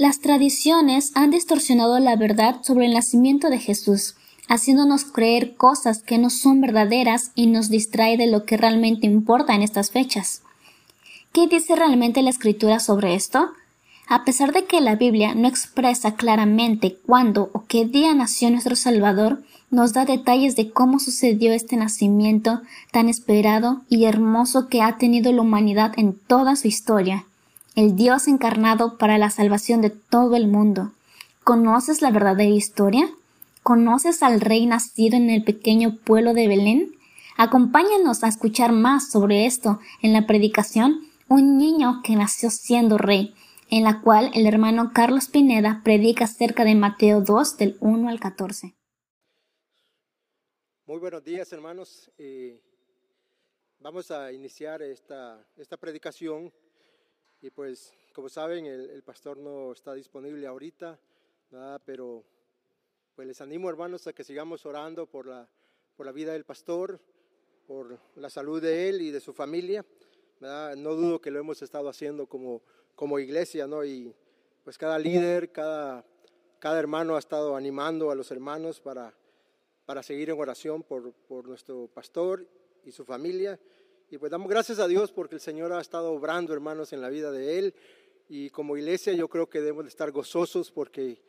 Las tradiciones han distorsionado la verdad sobre el nacimiento de Jesús, haciéndonos creer cosas que no son verdaderas y nos distrae de lo que realmente importa en estas fechas. ¿Qué dice realmente la escritura sobre esto? A pesar de que la Biblia no expresa claramente cuándo o qué día nació nuestro Salvador, nos da detalles de cómo sucedió este nacimiento tan esperado y hermoso que ha tenido la humanidad en toda su historia el Dios encarnado para la salvación de todo el mundo. ¿Conoces la verdadera historia? ¿Conoces al rey nacido en el pequeño pueblo de Belén? Acompáñanos a escuchar más sobre esto en la predicación Un niño que nació siendo rey, en la cual el hermano Carlos Pineda predica acerca de Mateo 2 del 1 al 14. Muy buenos días hermanos. Eh, vamos a iniciar esta, esta predicación y pues, como saben, el, pastor no está disponible ahorita, pero pues les animo, hermanos, a que sigamos orando por la, por la vida del pastor, por la salud de él y de su familia. No dudo que lo hemos estado haciendo como, como iglesia, ¿no? Y pues cada líder, cada, cada hermano ha estado animando a los hermanos para, para seguir en oración por, por nuestro pastor y su familia. Y pues damos gracias a Dios porque el Señor ha estado obrando, hermanos, en la vida de Él. Y como iglesia yo creo que debemos de estar gozosos porque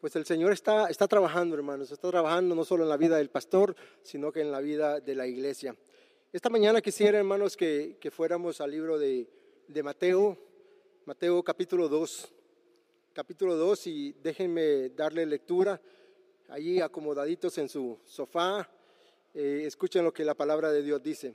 pues el Señor está, está trabajando, hermanos. Está trabajando no solo en la vida del pastor, sino que en la vida de la iglesia. Esta mañana quisiera, hermanos, que, que fuéramos al libro de, de Mateo, Mateo capítulo 2. Capítulo 2 y déjenme darle lectura allí acomodaditos en su sofá. Eh, escuchen lo que la palabra de Dios dice.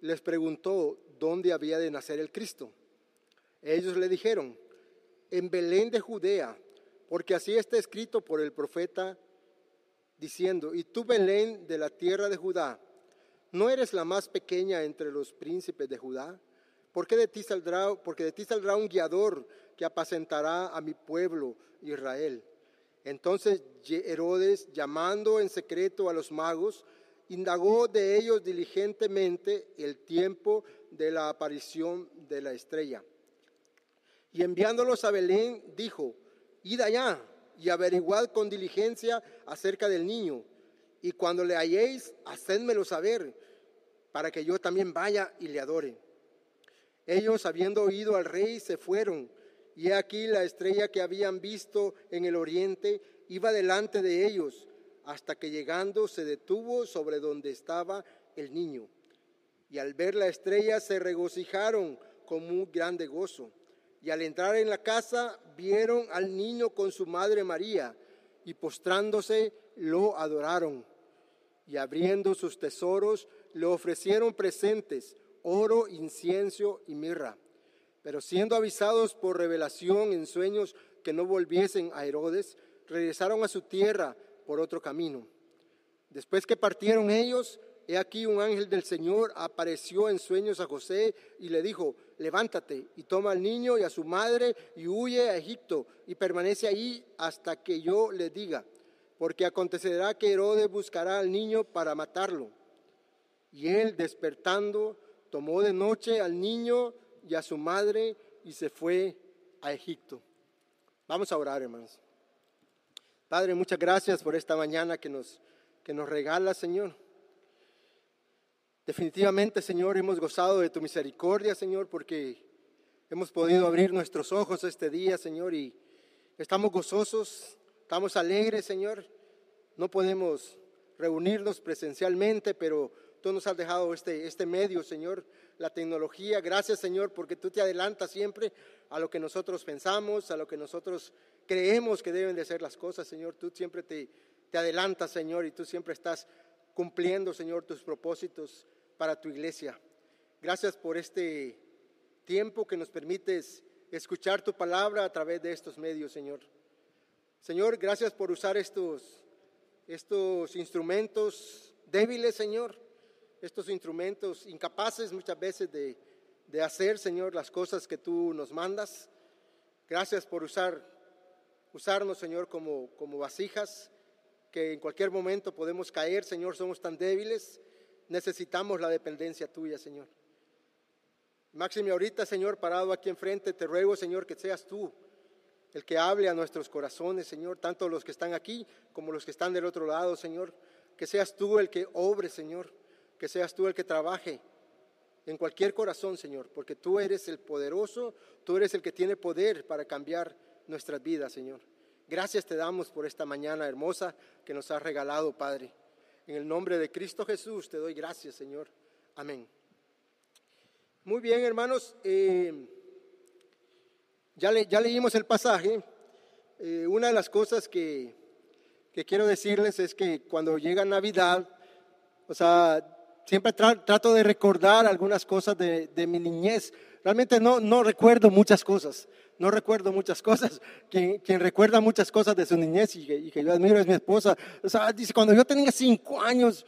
les preguntó dónde había de nacer el Cristo. Ellos le dijeron, en Belén de Judea, porque así está escrito por el profeta diciendo, y tú Belén de la tierra de Judá, ¿no eres la más pequeña entre los príncipes de Judá? Porque de ti saldrá, porque de ti saldrá un guiador que apacentará a mi pueblo Israel. Entonces Herodes, llamando en secreto a los magos, indagó de ellos diligentemente el tiempo de la aparición de la estrella. Y enviándolos a Belén, dijo, id allá y averiguad con diligencia acerca del niño, y cuando le halléis, hacedmelo saber, para que yo también vaya y le adore. Ellos, habiendo oído al rey, se fueron, y aquí la estrella que habían visto en el oriente iba delante de ellos hasta que llegando se detuvo sobre donde estaba el niño. Y al ver la estrella se regocijaron con muy grande gozo. Y al entrar en la casa vieron al niño con su madre María y postrándose lo adoraron. Y abriendo sus tesoros le ofrecieron presentes, oro, incienso y mirra. Pero siendo avisados por revelación en sueños que no volviesen a Herodes, regresaron a su tierra por otro camino. Después que partieron ellos, he aquí un ángel del Señor apareció en sueños a José y le dijo, levántate y toma al niño y a su madre y huye a Egipto y permanece ahí hasta que yo le diga, porque acontecerá que Herodes buscará al niño para matarlo. Y él despertando, tomó de noche al niño y a su madre y se fue a Egipto. Vamos a orar, hermanos. Padre, muchas gracias por esta mañana que nos, que nos regala, Señor. Definitivamente, Señor, hemos gozado de tu misericordia, Señor, porque hemos podido abrir nuestros ojos este día, Señor, y estamos gozosos, estamos alegres, Señor. No podemos reunirnos presencialmente, pero tú nos has dejado este, este medio, Señor, la tecnología. Gracias, Señor, porque tú te adelantas siempre a lo que nosotros pensamos, a lo que nosotros creemos que deben de ser las cosas, Señor. Tú siempre te, te adelantas, Señor, y tú siempre estás cumpliendo, Señor, tus propósitos para tu iglesia. Gracias por este tiempo que nos permites escuchar tu palabra a través de estos medios, Señor. Señor, gracias por usar estos, estos instrumentos débiles, Señor, estos instrumentos incapaces muchas veces de, de hacer, Señor, las cosas que tú nos mandas. Gracias por usar, usarnos, Señor, como, como vasijas, que en cualquier momento podemos caer, Señor, somos tan débiles, necesitamos la dependencia tuya, Señor. Máxime ahorita, Señor, parado aquí enfrente, te ruego, Señor, que seas tú el que hable a nuestros corazones, Señor, tanto los que están aquí como los que están del otro lado, Señor. Que seas tú el que obre, Señor, que seas tú el que trabaje en cualquier corazón, Señor, porque tú eres el poderoso, tú eres el que tiene poder para cambiar nuestras vidas, Señor. Gracias te damos por esta mañana hermosa que nos has regalado, Padre. En el nombre de Cristo Jesús te doy gracias, Señor. Amén. Muy bien, hermanos. Eh, ya, leímos el pasaje. Eh, una de las cosas que, quiero decirles es que cuando llega Navidad, o sea, siempre trato de recordar algunas cosas de, mi niñez. Realmente no, recuerdo muchas cosas, no recuerdo muchas cosas. Quien, recuerda muchas cosas de su niñez y que, yo admiro es mi esposa. O sea, dice, cuando yo tenía cinco años,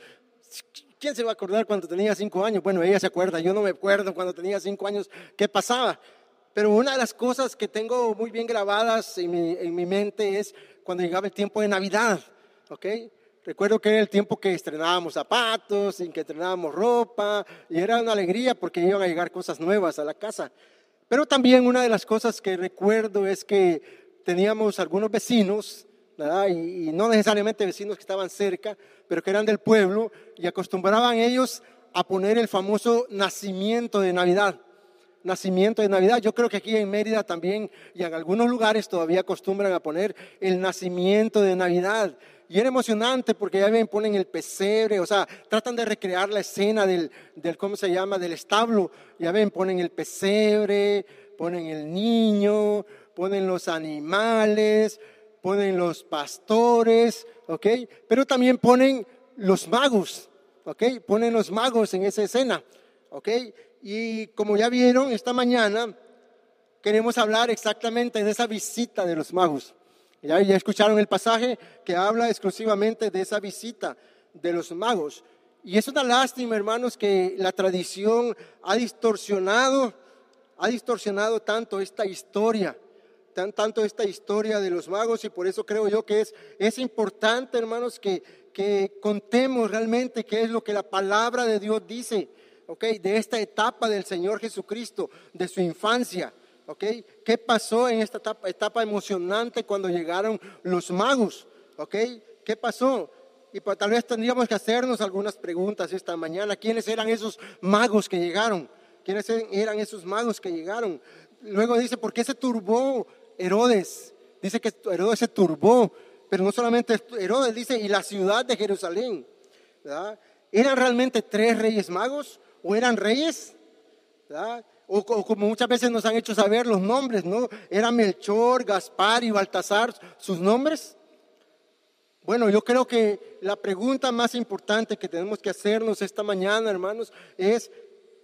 ¿quién se va a acordar cuando tenía cinco años? Bueno, ella se acuerda, yo no me acuerdo cuando tenía cinco años qué pasaba. Pero una de las cosas que tengo muy bien grabadas en mi, mente es cuando llegaba el tiempo de Navidad, ¿ok? Recuerdo que era el tiempo que estrenábamos zapatos, en que estrenábamos ropa, y era una alegría porque iban a llegar cosas nuevas a la casa. Pero también una de las cosas que recuerdo es que teníamos algunos vecinos, y, no necesariamente vecinos que estaban cerca, pero que eran del pueblo, y acostumbraban ellos a poner el famoso nacimiento de Navidad nacimiento de Navidad. Yo creo que aquí en Mérida también y en algunos lugares todavía acostumbran a poner el nacimiento de Navidad. Y era emocionante porque ya ven, ponen el pesebre, o sea, tratan de recrear la escena del, del, ¿cómo se llama?, del establo. Ya ven, ponen el pesebre, ponen el niño, ponen los animales, ponen los pastores, ¿ok? Pero también ponen los magos, ¿ok? Ponen los magos en esa escena, ¿ok? Y como ya vieron esta mañana, queremos hablar exactamente de esa visita de los magos. Ya, escucharon el pasaje que habla exclusivamente de esa visita de los magos. Y es una lástima, hermanos, que la tradición ha distorsionado, ha distorsionado tanto esta historia, tan, tanto esta historia de los magos, y por eso creo yo que es, es importante, hermanos, que, que contemos realmente qué es lo que la palabra de Dios dice de esta etapa del Señor Jesucristo, de su infancia, ¿ok? ¿Qué pasó en esta etapa, emocionante cuando llegaron los magos, ¿ok? ¿Qué pasó? Y pues, tal vez tendríamos que hacernos algunas preguntas esta mañana. ¿Quiénes eran esos magos que llegaron? ¿Quiénes eran esos magos que llegaron? Luego dice, ¿por qué se turbó Herodes? Dice que Herodes se turbó, pero no solamente Herodes, dice, y la ciudad de Jerusalén. ¿verdad? ¿Eran realmente tres reyes magos? o eran reyes, O, como muchas veces nos han hecho saber los nombres, ¿no? Era Melchor, Gaspar y Baltasar sus nombres. Bueno, yo creo que la pregunta más importante que tenemos que hacernos esta mañana, hermanos, es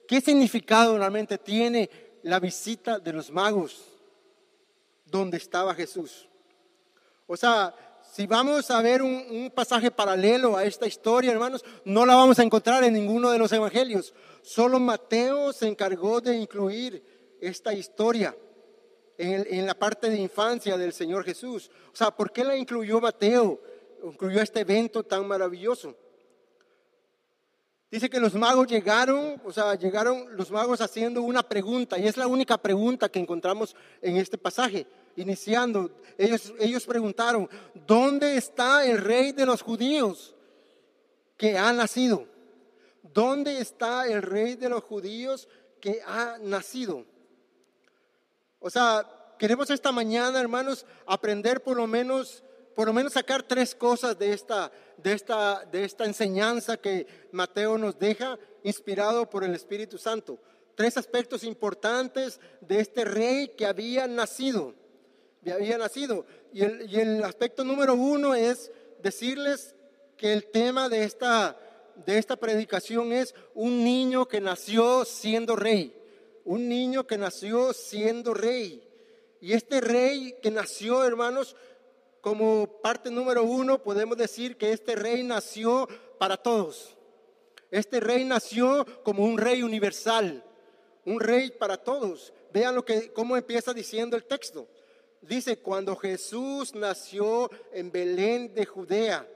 ¿qué significado realmente tiene la visita de los magos donde estaba Jesús? O sea, si vamos a ver un, pasaje paralelo a esta historia, hermanos, no la vamos a encontrar en ninguno de los evangelios. Solo Mateo se encargó de incluir esta historia en, en, la parte de infancia del Señor Jesús. O sea, ¿por qué la incluyó Mateo? Incluyó este evento tan maravilloso. Dice que los magos llegaron, o sea, llegaron los magos haciendo una pregunta, y es la única pregunta que encontramos en este pasaje iniciando, ellos, ellos preguntaron, ¿dónde está el rey de los judíos que ha nacido? ¿Dónde está el rey de los judíos que ha nacido? O sea, queremos esta mañana, hermanos, aprender por lo menos, por lo menos sacar tres cosas de esta, de esta, de esta enseñanza que Mateo nos deja, inspirado por el Espíritu Santo. Tres aspectos importantes de este rey que había nacido había nacido. Y el, aspecto número uno es decirles que el tema de esta, de esta predicación es un niño que nació siendo rey. un niño que nació siendo rey. Y este rey que nació, hermanos, como parte número uno, podemos decir que este rey nació para todos. Este rey nació como un rey universal, un rey para todos. Vean lo que, cómo empieza diciendo el texto. Dice, cuando Jesús nació en Belén de Judea.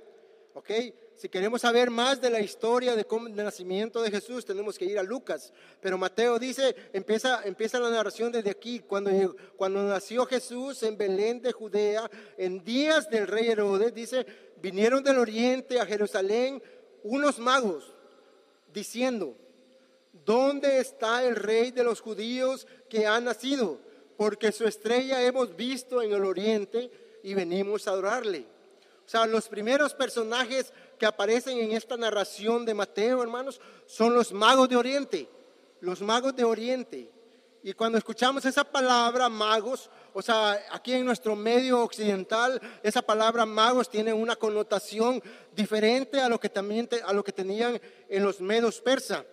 ¿Ok? Si queremos saber más de la historia de cómo, del nacimiento de Jesús, tenemos que ir a Lucas. Pero Mateo dice, empieza, empieza la narración desde aquí, cuando, cuando nació Jesús en Belén de Judea, en días del rey Herodes, dice, vinieron del oriente a Jerusalén unos magos, diciendo, ¿dónde está el rey de los judíos que ha nacido? Porque su estrella hemos visto en el oriente y venimos a adorarle. O sea, los primeros personajes que aparecen en esta narración de Mateo, hermanos, son los magos de Oriente, los magos de Oriente. Y cuando escuchamos esa palabra magos, o sea, aquí en nuestro medio occidental, esa palabra magos tiene una connotación diferente a lo que también a lo que tenían en los medos persa.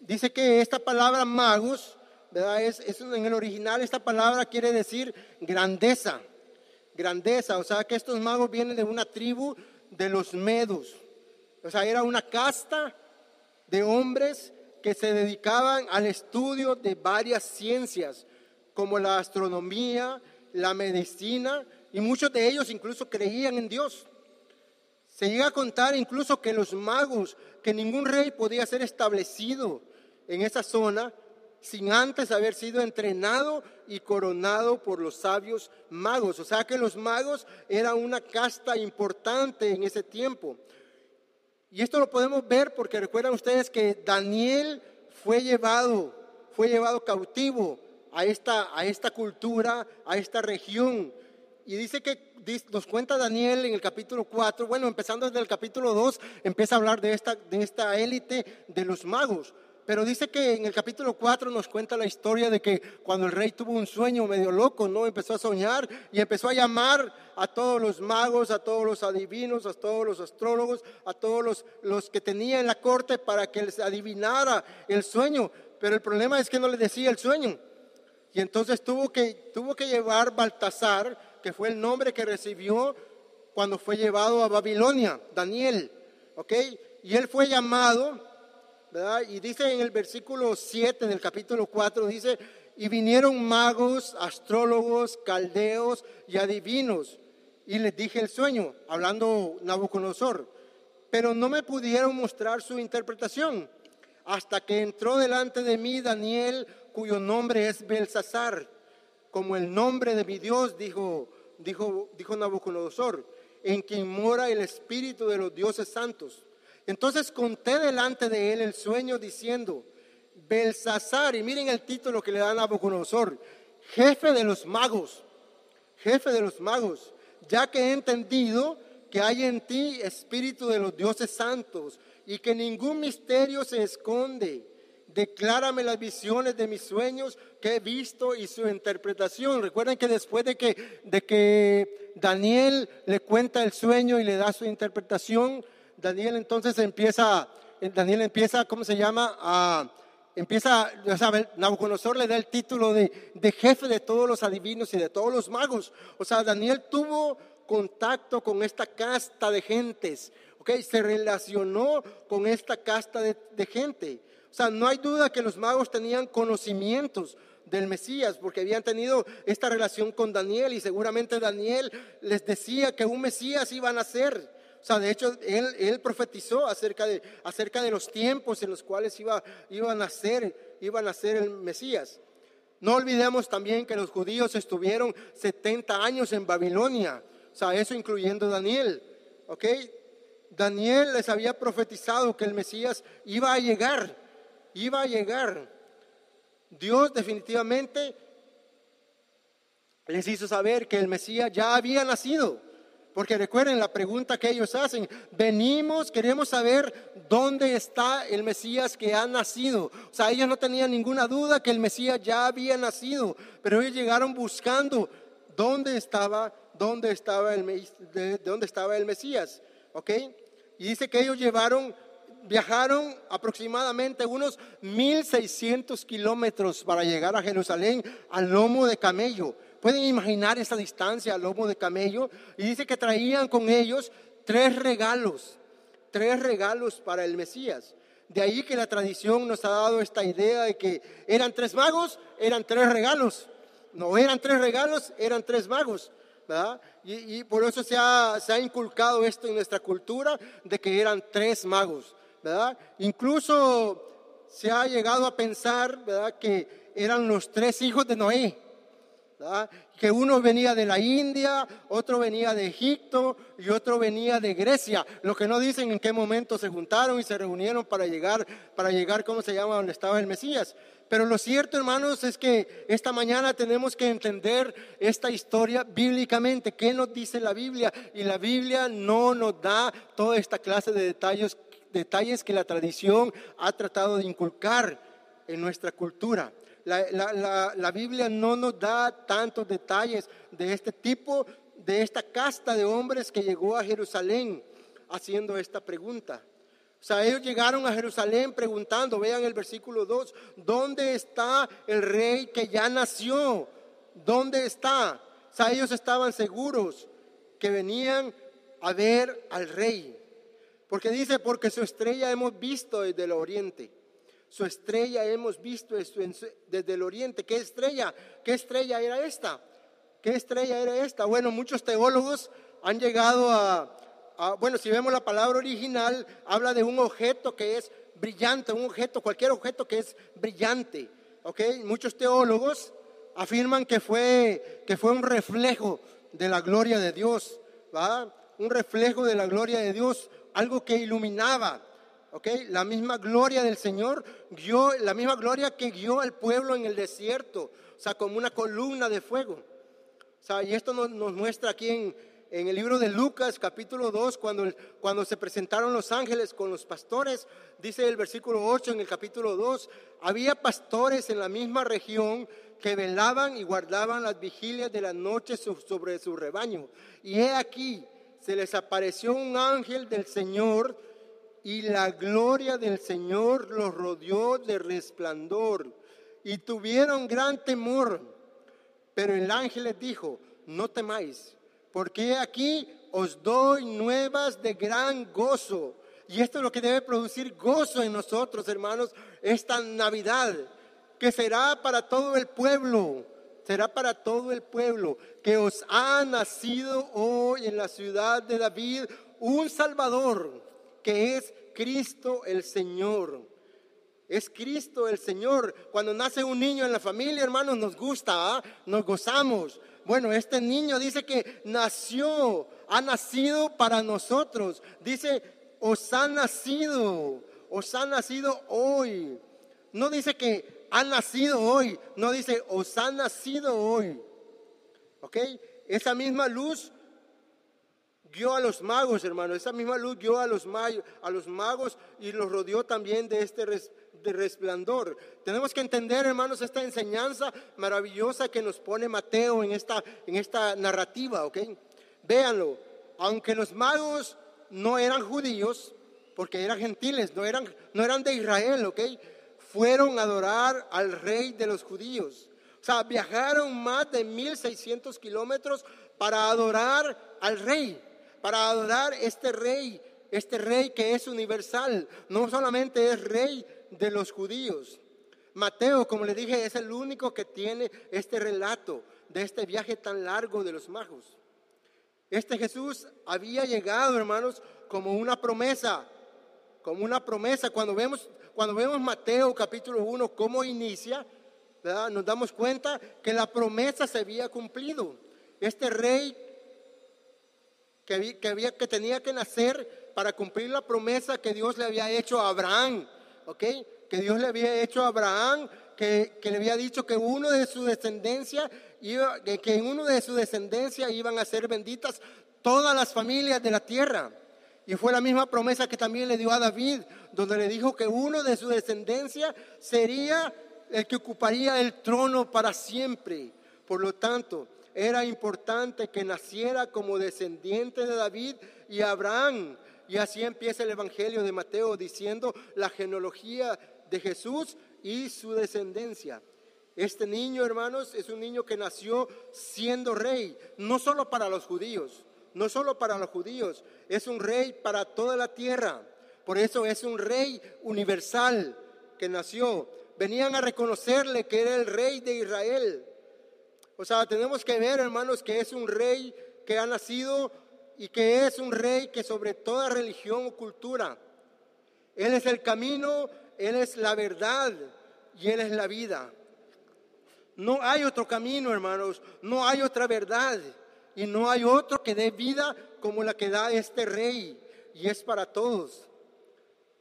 Dice que esta palabra magos, es en el original esta palabra quiere decir grandeza, grandeza, o sea, que estos magos vienen de una tribu de los medos. O sea, era una casta de hombres que se dedicaban al estudio de varias ciencias, como la astronomía, la medicina, y muchos de ellos incluso creían en Dios. Se llega a contar incluso que los magos, que ningún rey podía ser establecido en esa zona sin antes haber sido entrenado y coronado por los sabios magos. O sea que los magos eran una casta importante en ese tiempo. Y esto lo podemos ver porque recuerdan ustedes que Daniel fue llevado, fue llevado cautivo a esta, a esta cultura, a esta región. Y dice que nos cuenta Daniel en el capítulo 4, bueno, empezando desde el capítulo 2, empieza a hablar de esta, de esta élite de los magos. Pero dice que en el capítulo 4 nos cuenta la historia de que cuando el rey tuvo un sueño medio loco, ¿no? Empezó a soñar y empezó a llamar a todos los magos, a todos los adivinos, a todos los astrólogos, a todos los, los que tenía en la corte para que les adivinara el sueño. Pero el problema es que no le decía el sueño. Y entonces tuvo que, tuvo que llevar Baltasar, que fue el nombre que recibió cuando fue llevado a Babilonia, Daniel. ¿Ok? Y él fue llamado y dice en el versículo 7 del capítulo 4, dice, y vinieron magos, astrólogos, caldeos y adivinos. Y les dije el sueño, hablando Nabucodonosor, pero no me pudieron mostrar su interpretación hasta que entró delante de mí Daniel, cuyo nombre es Belsasar, como el nombre de mi Dios, dijo, dijo, dijo Nabucodonosor, en quien mora el espíritu de los dioses santos. Entonces conté delante de él el sueño diciendo, Belsasar, y miren el título que le dan a Nabucodonosor, jefe de los magos, jefe de los magos, ya que he entendido que hay en ti espíritu de los dioses santos y que ningún misterio se esconde. Declárame las visiones de mis sueños que he visto y su interpretación. Recuerden que después de que, de que Daniel le cuenta el sueño y le da su interpretación, Daniel entonces empieza, Daniel empieza, ¿cómo se llama? A, empieza, ya saben, Nabucodonosor le da el título de, de jefe de todos los adivinos y de todos los magos. O sea, Daniel tuvo contacto con esta casta de gentes, ¿ok? Se relacionó con esta casta de, de, gente. O sea, no hay duda que los magos tenían conocimientos del Mesías, porque habían tenido esta relación con Daniel y seguramente Daniel les decía que un Mesías iba a nacer. O sea, de hecho, él, él profetizó acerca de, acerca de los tiempos en los cuales iba, a nacer, iba a nacer el Mesías. No olvidemos también que los judíos estuvieron 70 años en Babilonia, o sea, eso incluyendo Daniel, ¿ok? Daniel les había profetizado que el Mesías iba a llegar, iba a llegar. Dios definitivamente les hizo saber que el Mesías ya había nacido. Porque recuerden la pregunta que ellos hacen, venimos, queremos saber dónde está el Mesías que ha nacido. O sea, ellos no tenían ninguna duda que el Mesías ya había nacido, pero ellos llegaron buscando dónde estaba, dónde estaba el, de, dónde estaba el Mesías. ¿Ok? Y dice que ellos llevaron, viajaron aproximadamente unos 1.600 kilómetros para llegar a Jerusalén al lomo de camello. Pueden imaginar esa distancia al lomo de camello. Y dice que traían con ellos tres regalos, tres regalos para el Mesías. De ahí que la tradición nos ha dado esta idea de que eran tres magos, eran tres regalos. No eran tres regalos, eran tres magos. ¿verdad? Y, por eso se ha, se ha inculcado esto en nuestra cultura de que eran tres magos. ¿verdad? Incluso se ha llegado a pensar ¿verdad? que eran los tres hijos de Noé que uno venía de la India, otro venía de Egipto y otro venía de Grecia. Lo que no dicen en qué momento se juntaron y se reunieron para llegar, para llegar, ¿cómo se llama?, donde estaba el Mesías. Pero lo cierto, hermanos, es que esta mañana tenemos que entender esta historia bíblicamente. ¿Qué nos dice la Biblia? Y la Biblia no nos da toda esta clase de detalles, detalles que la tradición ha tratado de inculcar en nuestra cultura la, Biblia no nos da tantos detalles de este tipo, de esta casta de hombres que llegó a Jerusalén haciendo esta pregunta. O sea, ellos llegaron a Jerusalén preguntando, vean el versículo 2, ¿dónde está el rey que ya nació? ¿Dónde está? O sea, ellos estaban seguros que venían a ver al rey. Porque dice, porque su estrella hemos visto desde el oriente. Su estrella hemos visto desde el oriente. ¿Qué estrella? ¿Qué estrella era esta? ¿Qué estrella era esta? Bueno, muchos teólogos han llegado a, bueno, si vemos la palabra original, habla de un objeto que es brillante, un objeto, cualquier objeto que es brillante. ¿Ok? Muchos teólogos afirman que fue, que fue un reflejo de la gloria de Dios, ¿va? Un reflejo de la gloria de Dios, algo que iluminaba, la misma gloria del Señor guió, la misma gloria que guió al pueblo en el desierto, o sea, como una columna de fuego. O sea, y esto nos, muestra aquí en, en, el libro de Lucas, capítulo 2, cuando, cuando se presentaron los ángeles con los pastores, dice el versículo 8 en el capítulo 2, había pastores en la misma región que velaban y guardaban las vigilias de la noche sobre su rebaño. Y he aquí, se les apareció un ángel del Señor y la gloria del Señor los rodeó de resplandor y tuvieron gran temor. Pero el ángel les dijo, no temáis, porque aquí os doy nuevas de gran gozo. Y esto es lo que debe producir gozo en nosotros, hermanos, esta Navidad, que será para todo el pueblo, será para todo el pueblo, que os ha nacido hoy en la ciudad de David un Salvador que es Cristo el Señor. Es Cristo el Señor. Cuando nace un niño en la familia, hermanos, nos gusta, ¿ah? nos gozamos. Bueno, este niño dice que nació, ha nacido para nosotros. Dice, os ha nacido, os ha nacido hoy. No dice que ha nacido hoy, no dice, os ha nacido hoy. ¿Ok? Esa misma luz guió a los magos, hermano. Esa misma luz guió a los, a los magos y los rodeó también de este resplandor. Tenemos que entender, hermanos, esta enseñanza maravillosa que nos pone Mateo en esta, en esta narrativa, ¿ok? Véanlo, aunque los magos no eran judíos, porque eran gentiles, no eran, no eran de Israel, ¿ok? Fueron a adorar al rey de los judíos. O sea, viajaron más de 1600 kilómetros para adorar al rey para adorar este rey, este rey que es universal, no solamente es rey de los judíos. Mateo, como le dije, es el único que tiene este relato de este viaje tan largo de los magos. Este Jesús había llegado, hermanos, como una promesa, como una promesa. Cuando vemos, cuando vemos Mateo capítulo 1, cómo inicia, nos damos cuenta que la promesa se había cumplido. Este rey que, tenía que nacer para cumplir la promesa que Dios le había hecho a Abraham, ¿ok? Que Dios le había hecho a Abraham, que, le había dicho que uno de su descendencia iba, que en uno de su descendencia iban a ser benditas todas las familias de la tierra. Y fue la misma promesa que también le dio a David, donde le dijo que uno de su descendencia sería el que ocuparía el trono para siempre. Por lo tanto, era importante que naciera como descendiente de David y Abraham Y así empieza el Evangelio de Mateo diciendo la genealogía de Jesús y su descendencia. Este niño, hermanos, es un niño que nació siendo rey, no solo para los judíos, no solo para los judíos, es un rey para toda la tierra. Por eso es un rey universal que nació. Venían a reconocerle que era el rey de Israel. O sea, tenemos que ver, hermanos, que es un rey que ha nacido y que es un rey que sobre toda religión o cultura, Él es el camino, Él es la verdad y Él es la vida. No hay otro camino, hermanos, no hay otra verdad y no hay otro que dé vida como la que da este rey y es para todos.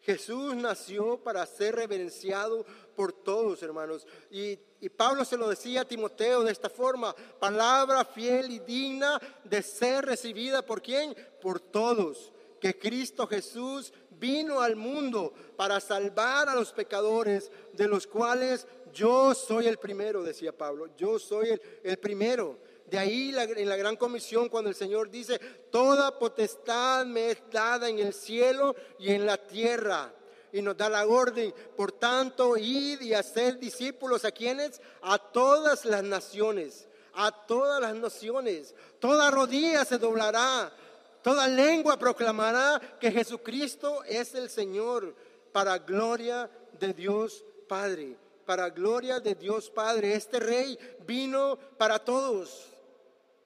Jesús nació para ser reverenciado por todos, hermanos. Y, y, Pablo se lo decía a Timoteo de esta forma, palabra fiel y digna de ser recibida por quién? Por todos. Que Cristo Jesús vino al mundo para salvar a los pecadores, de los cuales yo soy el primero, decía Pablo, yo soy el, el primero. De ahí en la gran comisión cuando el Señor dice, toda potestad me es dada en el cielo y en la tierra. Y nos da la orden, por tanto, ir y hacer discípulos a quienes? A todas las naciones, a todas las naciones. Toda rodilla se doblará, toda lengua proclamará que Jesucristo es el Señor para gloria de Dios Padre para gloria de Dios Padre. Este rey vino para todos.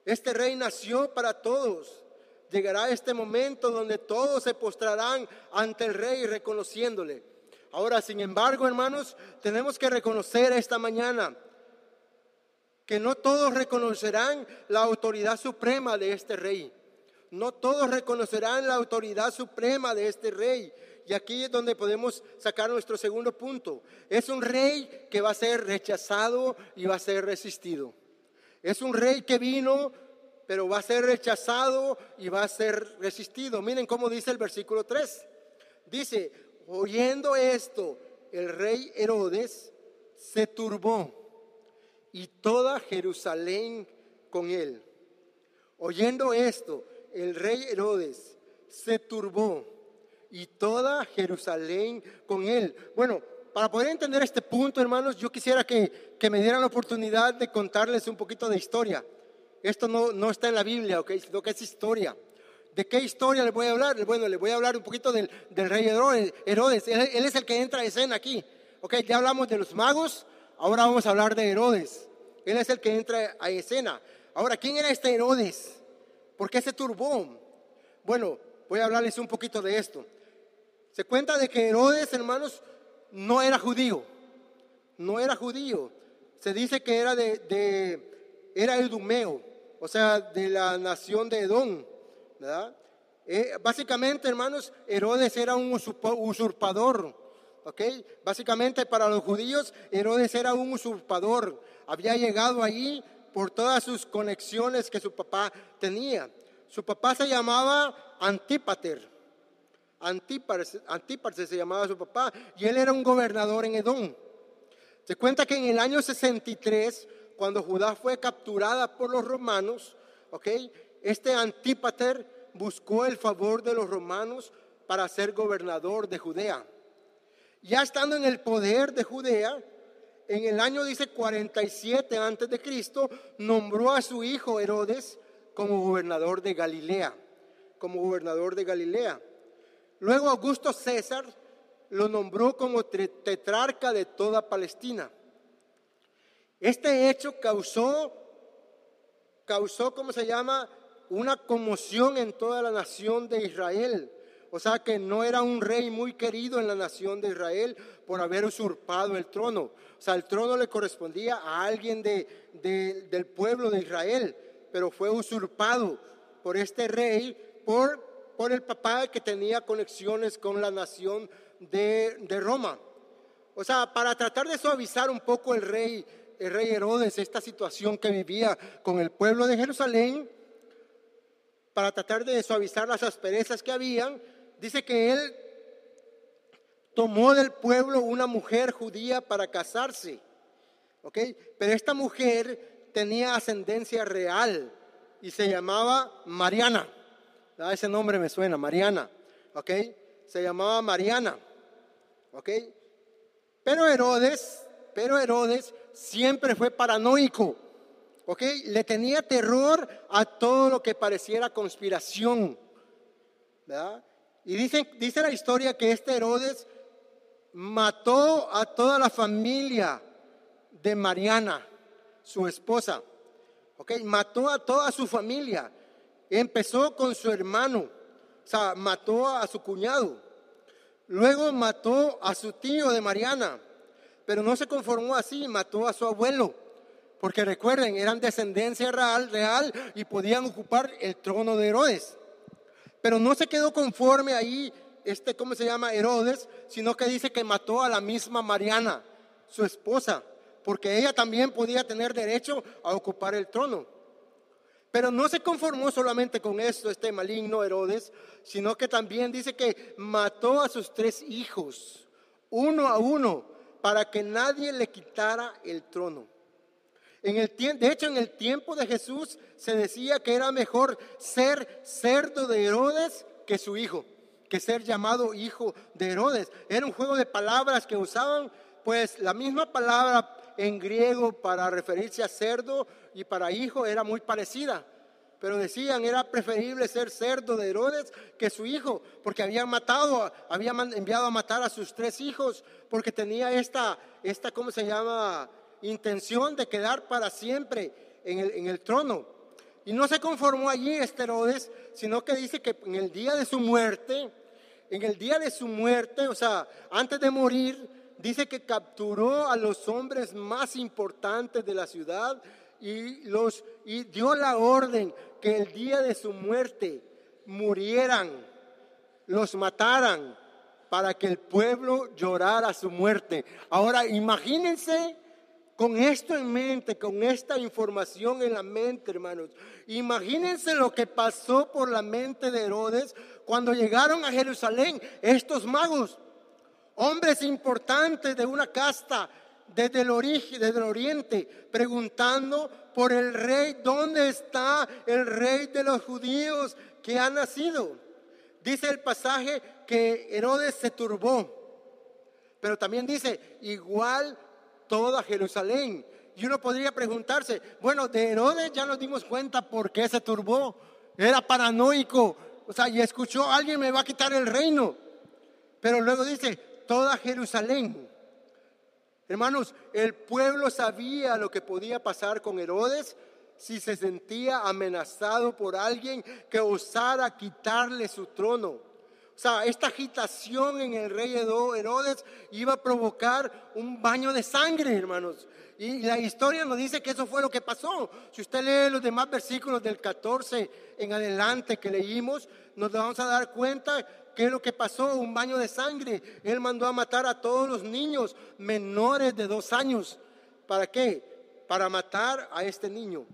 Este rey nació para todos. Llegará este momento donde todos se postrarán ante el rey reconociéndole. Ahora, sin embargo, hermanos, tenemos que reconocer esta mañana que no todos reconocerán la autoridad suprema de este rey. No todos reconocerán la autoridad suprema de este rey. Y aquí es donde podemos sacar nuestro segundo punto. Es un rey que va a ser rechazado y va a ser resistido. Es un rey que vino, pero va a ser rechazado y va a ser resistido. Miren cómo dice el versículo 3. Dice, oyendo esto, el rey Herodes se turbó y toda Jerusalén con él. Oyendo esto, el rey Herodes se turbó y toda Jerusalén con él. Bueno, para poder entender este punto, hermanos, yo quisiera que, me dieran la oportunidad de contarles un poquito de historia. Esto no, no está en la Biblia, ¿ok? Sino que es historia. ¿De qué historia les voy a hablar? Bueno, les voy a hablar un poquito del, rey Herodes. Él, es el que entra a escena aquí. Ok, ya hablamos de los magos, ahora vamos a hablar de Herodes. Él es el que entra a escena. Ahora, ¿quién era este Herodes? ¿Por qué se turbó? Bueno, voy a hablarles un poquito de esto. Se cuenta de que Herodes, hermanos, no era judío, no era judío. Se dice que era de, era edumeo, o sea, de la nación de Edom, ¿verdad? Eh, básicamente, hermanos, Herodes era un usurpador, ¿ok? Básicamente para los judíos, Herodes era un usurpador. Había llegado allí por todas sus conexiones que su papá tenía. Su papá se llamaba Antípater. Antíparse, se llamaba su papá, y él era un gobernador en Edom. Se cuenta que en el año 63, cuando Judá fue capturada por los romanos, ¿okay? este Antípater buscó el favor de los romanos para ser gobernador de Judea. Ya estando en el poder de Judea, en el año dice 47 antes de Cristo, nombró a su hijo Herodes como gobernador de Galilea, como gobernador de Galilea. Luego Augusto César lo nombró como tetrarca de toda Palestina. Este hecho causó, causó, ¿cómo se llama? Una conmoción en toda la nación de Israel. O sea que no era un rey muy querido en la nación de Israel por haber usurpado el trono. O sea, el trono le correspondía a alguien del pueblo de Israel, pero fue usurpado por este rey por por el papá que tenía conexiones con la nación de, Roma. O sea, para tratar de suavizar un poco el rey, el rey Herodes, esta situación que vivía con el pueblo de Jerusalén, para tratar de suavizar las asperezas que habían, dice que él tomó del pueblo una mujer judía para casarse. ¿Ok? Pero esta mujer tenía ascendencia real y se llamaba Mariana. Ah, ese nombre me suena, Mariana. ¿ok? Se llamaba Mariana, ¿ok? Pero Herodes, pero Herodes siempre fue paranoico, ¿ok? Le tenía terror a todo lo que pareciera conspiración, ¿verdad? Y dice, dice la historia que este Herodes mató a toda la familia de Mariana, su esposa. ¿Ok? Mató a toda su familia. Empezó con su hermano, o sea, mató a su cuñado. Luego mató a su tío de Mariana, pero no se conformó así, mató a su abuelo. Porque recuerden, eran descendencia real, real y podían ocupar el trono de Herodes. Pero no se quedó conforme ahí, este, ¿cómo se llama? Herodes, sino que dice que mató a la misma Mariana, su esposa porque ella también podía tener derecho a ocupar el trono. Pero no se conformó solamente con esto, este maligno Herodes, sino que también dice que mató a sus tres hijos, uno a uno, para que nadie le quitara el trono. En el, de hecho, en el tiempo de Jesús se decía que era mejor ser cerdo de Herodes que su hijo, que ser llamado hijo de Herodes. Era un juego de palabras que usaban, pues la misma palabra en griego para referirse a cerdo y para hijo era muy parecida. Pero decían, era preferible ser cerdo de Herodes que su hijo, porque habían matado, habían enviado a matar a sus tres hijos, porque tenía esta, esta ¿cómo se llama?, intención de quedar para siempre en el, en el trono. Y no se conformó allí este Herodes, sino que dice que en el día de su muerte, en el día de su muerte, o sea, antes de morir, dice que capturó a los hombres más importantes de la ciudad y, los, y dio la orden que el día de su muerte murieran, los mataran, para que el pueblo llorara su muerte. Ahora imagínense con esto en mente, con esta información en la mente, hermanos. Imagínense lo que pasó por la mente de Herodes cuando llegaron a Jerusalén estos magos hombres importantes de una casta desde el origen, desde el oriente, preguntando por el rey, ¿dónde está el rey de los judíos que ha nacido? Dice el pasaje que Herodes se turbó, pero también dice, igual toda Jerusalén. Y uno podría preguntarse, bueno, de Herodes ya nos dimos cuenta por qué se turbó. Era paranoico, o sea, y escuchó, alguien me va a quitar el reino. Pero luego dice, toda Jerusalén. Hermanos, el pueblo sabía lo que podía pasar con Herodes si se sentía amenazado por alguien que osara quitarle su trono. O sea, esta agitación en el rey Herodes iba a provocar un baño de sangre, hermanos. Y la historia nos dice que eso fue lo que pasó. Si usted lee los demás versículos del 14 en adelante que leímos, nos vamos a dar cuenta ¿Qué es lo que pasó? Un baño de sangre. Él mandó a matar a todos los niños menores de dos años. ¿Para qué? Para matar a este niño.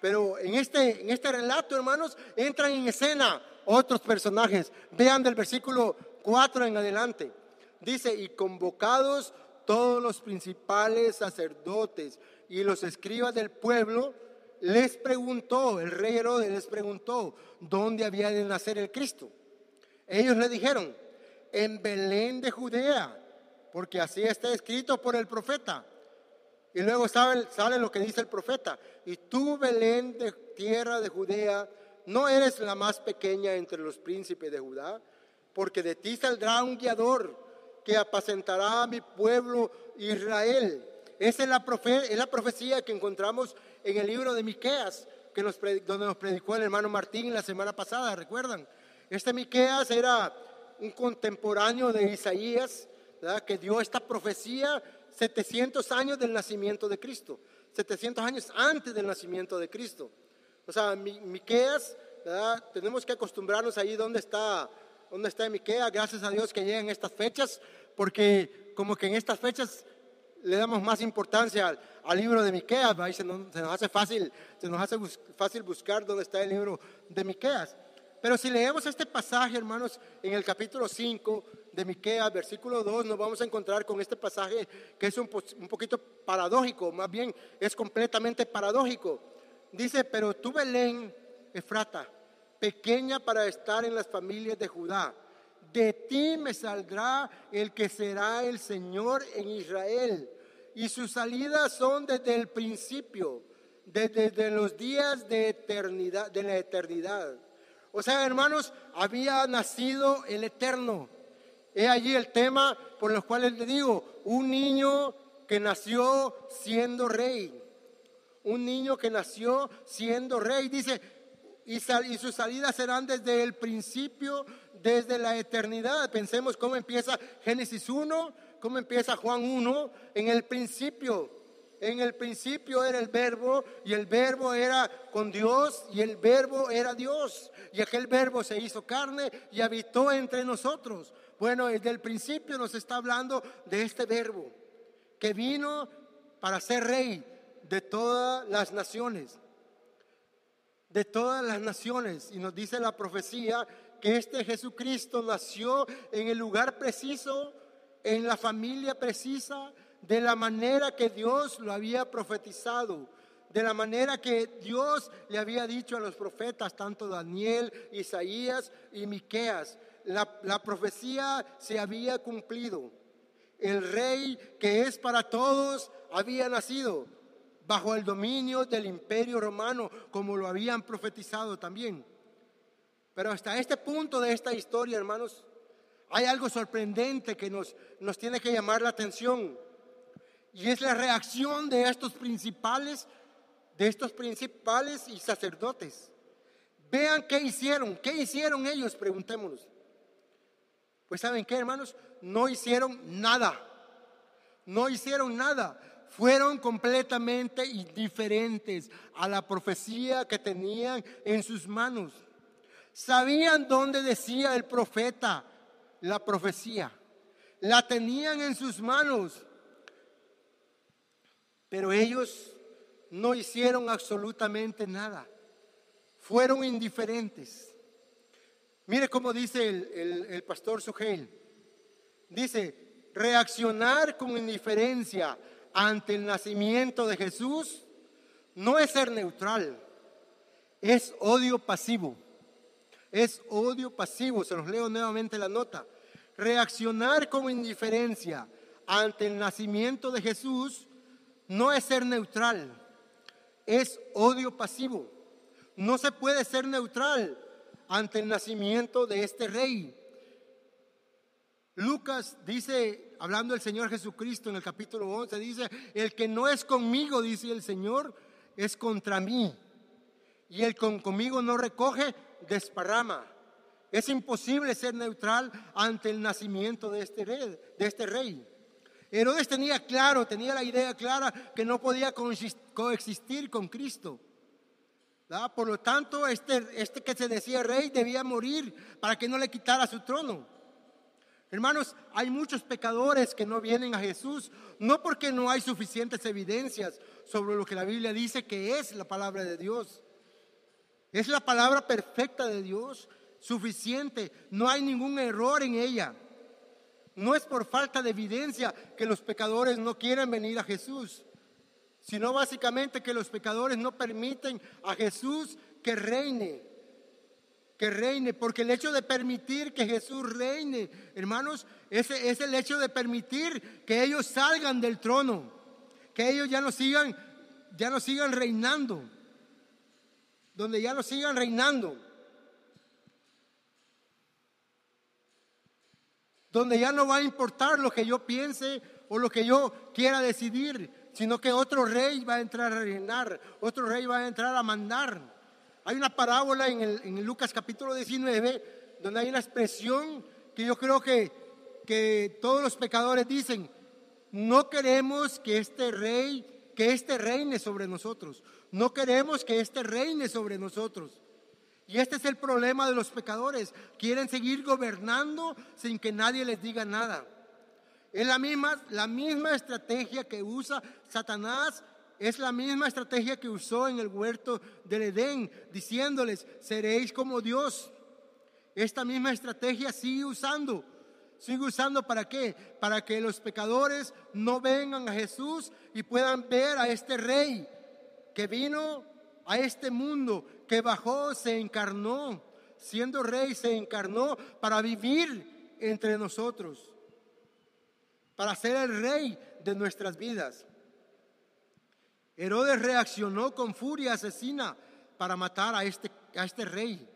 Pero en este, en este relato, hermanos, entran en escena otros personajes. Vean del versículo 4 en adelante. Dice, y convocados todos los principales sacerdotes y los escribas del pueblo, les preguntó, el rey Herodes les preguntó, ¿dónde había de nacer el Cristo? Ellos le dijeron, en Belén de Judea, porque así está escrito por el profeta. Y luego sale, lo que dice el profeta. Y tú, Belén de tierra de Judea, no eres la más pequeña entre los príncipes de Judá, porque de ti saldrá un guiador que apacentará a mi pueblo Israel. Esa es la, profecía que encontramos en el libro de Miqueas, que donde nos predicó el hermano Martín la semana pasada, ¿recuerdan? Este Miqueas era un contemporáneo de Isaías, que dio esta profecía 700 años del nacimiento de Cristo, 700 años antes del nacimiento de Cristo. O sea, Miqueas, tenemos que acostumbrarnos ahí donde está, donde está Miqueas, gracias a Dios que llegan estas fechas, porque como que en estas fechas le damos más importancia al, libro de Miqueas, nos, se nos, hace fácil, se nos hace fácil buscar dónde está el libro de Miqueas. Pero si leemos este pasaje, hermanos, en el capítulo 5 de Miqueas, versículo 2, nos vamos a encontrar con este pasaje que es un, un poquito paradójico, más bien es completamente paradójico. Dice, pero tú Belén, Efrata, pequeña para estar en las familias de Judá, de ti me saldrá el que será el Señor en Israel. Y sus salidas son desde el principio, desde, los días de eternidad, de la eternidad. O sea, hermanos, había nacido el eterno. He allí el tema por los cuales le digo, un niño que nació siendo rey. Un niño que nació siendo rey. Dice, y, y sus salidas serán desde el principio, desde la eternidad. Pensemos cómo empieza Génesis 1, cómo empieza Juan 1, en el principio. En el principio era el verbo y el verbo era con Dios y el verbo era Dios. Y aquel verbo se hizo carne y habitó entre nosotros. Bueno, desde el principio nos está hablando de este verbo que vino para ser rey de todas las naciones. De todas las naciones. Y nos dice la profecía que este Jesucristo nació en el lugar preciso, en la familia precisa, de la manera que Dios lo había profetizado, de la manera que Dios le había dicho a los profetas, tanto Daniel, Isaías y Miqueas. La, profecía se había cumplido. El rey que es para todos había nacido bajo el dominio del imperio romano, como lo habían profetizado también. Pero hasta este punto de esta historia, hermanos, hay algo sorprendente que nos, nos tiene que llamar la atención. Y es la reacción de estos principales, de estos principales y sacerdotes. Vean qué hicieron, qué hicieron ellos, preguntémonos. Pues saben qué, hermanos, no hicieron nada. No hicieron nada. Fueron completamente indiferentes a la profecía que tenían en sus manos. Sabían dónde decía el profeta la profecía. La tenían en sus manos pero ellos no hicieron absolutamente nada. Fueron indiferentes. Mire cómo dice el, pastor Sugel. Dice, reaccionar con indiferencia ante el nacimiento de Jesús no es ser neutral, es odio pasivo. Es odio pasivo, se los leo nuevamente la nota. Reaccionar con indiferencia ante el nacimiento de Jesús no es ser neutral, es odio pasivo. No se puede ser neutral ante el nacimiento de este rey. Lucas dice, hablando del Señor Jesucristo en el capítulo 11, dice, el que no es conmigo, dice el Señor, es contra mí. Y el con conmigo no recoge, desparrama. Es imposible ser neutral ante el nacimiento de este rey. De este rey. Herodes tenía claro, tenía la idea clara que no podía coexistir con Cristo. Por lo tanto, este, este que se decía rey debía morir para que no le quitara su trono. Hermanos, hay muchos pecadores que no vienen a Jesús, no porque no hay suficientes evidencias sobre lo que la Biblia dice que es la palabra de Dios. Es la palabra perfecta de Dios, suficiente, no hay ningún error en ella. No es por falta de evidencia que los pecadores no quieren venir a Jesús, sino básicamente que los pecadores no permiten a Jesús que reine, que reine, porque el hecho de permitir que Jesús reine, hermanos, ese es el hecho de permitir que ellos salgan del trono, que ellos ya no sigan, ya no sigan reinando, donde ya no sigan reinando. Donde ya no va a importar lo que yo piense o lo que yo quiera decidir, sino que otro rey va a entrar a reinar, otro rey va a entrar a mandar. Hay una parábola en, Lucas capítulo 19 donde hay una expresión que yo creo que, que todos los pecadores dicen, no queremos que este rey, que este reine sobre nosotros, no queremos que este reine sobre nosotros. Y este es el problema de los pecadores. Quieren seguir gobernando sin que nadie les diga nada. Es la misma, la misma estrategia que usa Satanás, es la misma estrategia que usó en el huerto del Edén, diciéndoles, seréis como Dios. Esta misma estrategia sigue usando. Sigue usando para qué? Para que los pecadores no vengan a Jesús y puedan ver a este rey que vino a este mundo, que bajó, se encarnó, siendo rey, se encarnó para vivir entre nosotros para ser el rey de nuestras vidas. Herodes reaccionó con furia asesina para matar a este, a este rey.